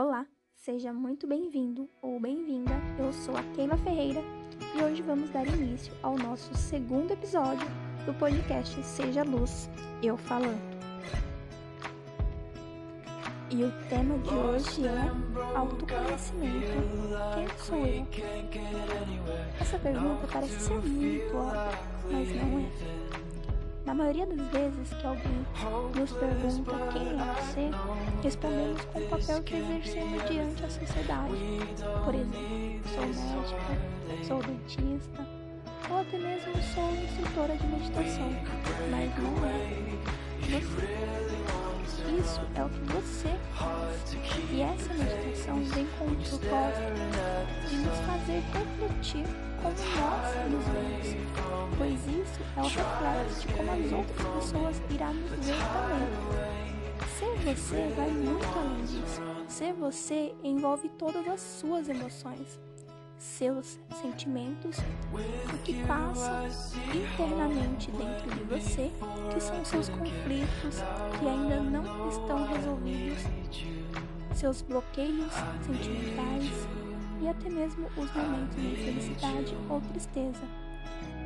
Olá, seja muito bem-vindo ou bem-vinda. Eu sou a Keila Ferreira e hoje vamos dar início ao nosso segundo episódio do podcast Seja Luz, eu falando. E o tema de hoje é autoconhecimento. Quem sou eu? Essa pergunta parece ser muito óbvia, mas não é. Na maioria das vezes que alguém nos pergunta quem é você, respondemos com o papel que exercemos diante a sociedade. Por exemplo, sou médica, sou dentista, ou até mesmo sou instrutora de meditação, mas não é você. Isso é o que você faz. E essa meditação vem com o propósito de nos fazer refletir como nós nos vemos, é o reflexo de como as outras pessoas irão nos ver também. Ser você vai muito além disso. Ser você envolve todas as suas emoções, seus sentimentos, o que passa internamente dentro de você, que são seus conflitos que ainda não estão resolvidos, seus bloqueios sentimentais, e até mesmo os momentos de felicidade ou tristeza,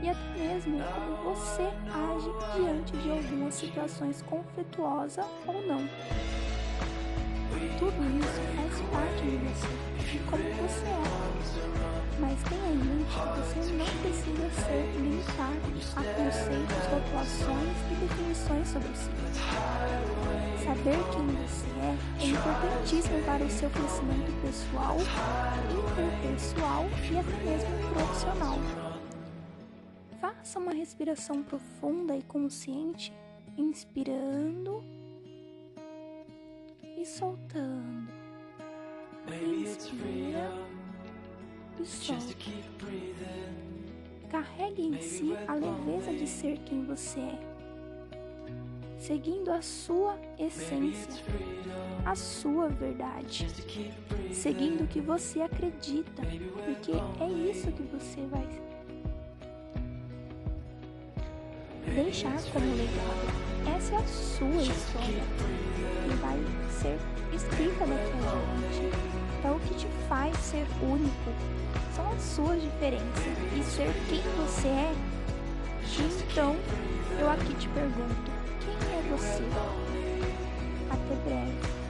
e até mesmo como você age diante de algumas situações conflituosas ou não. Tudo isso faz parte de você, de como você é. Mas tenha em mente que você não precisa ser limitado a conceitos, rotulações e definições sobre si. Saber quem você é é importantíssimo para o seu crescimento pessoal, interpessoal e até mesmo profissional. Faça uma respiração profunda e consciente, inspirando e soltando. Inspira e solta. Carregue em si a leveza de ser quem você é seguindo a sua essência, a sua verdade, seguindo o que você acredita, porque é isso que você vai deixar como legado. Essa é a sua história que vai ser escrita daqui adiante. É o que te faz ser único. São as suas diferenças e ser quem você é. Então, eu aqui te pergunto: você. Até breve.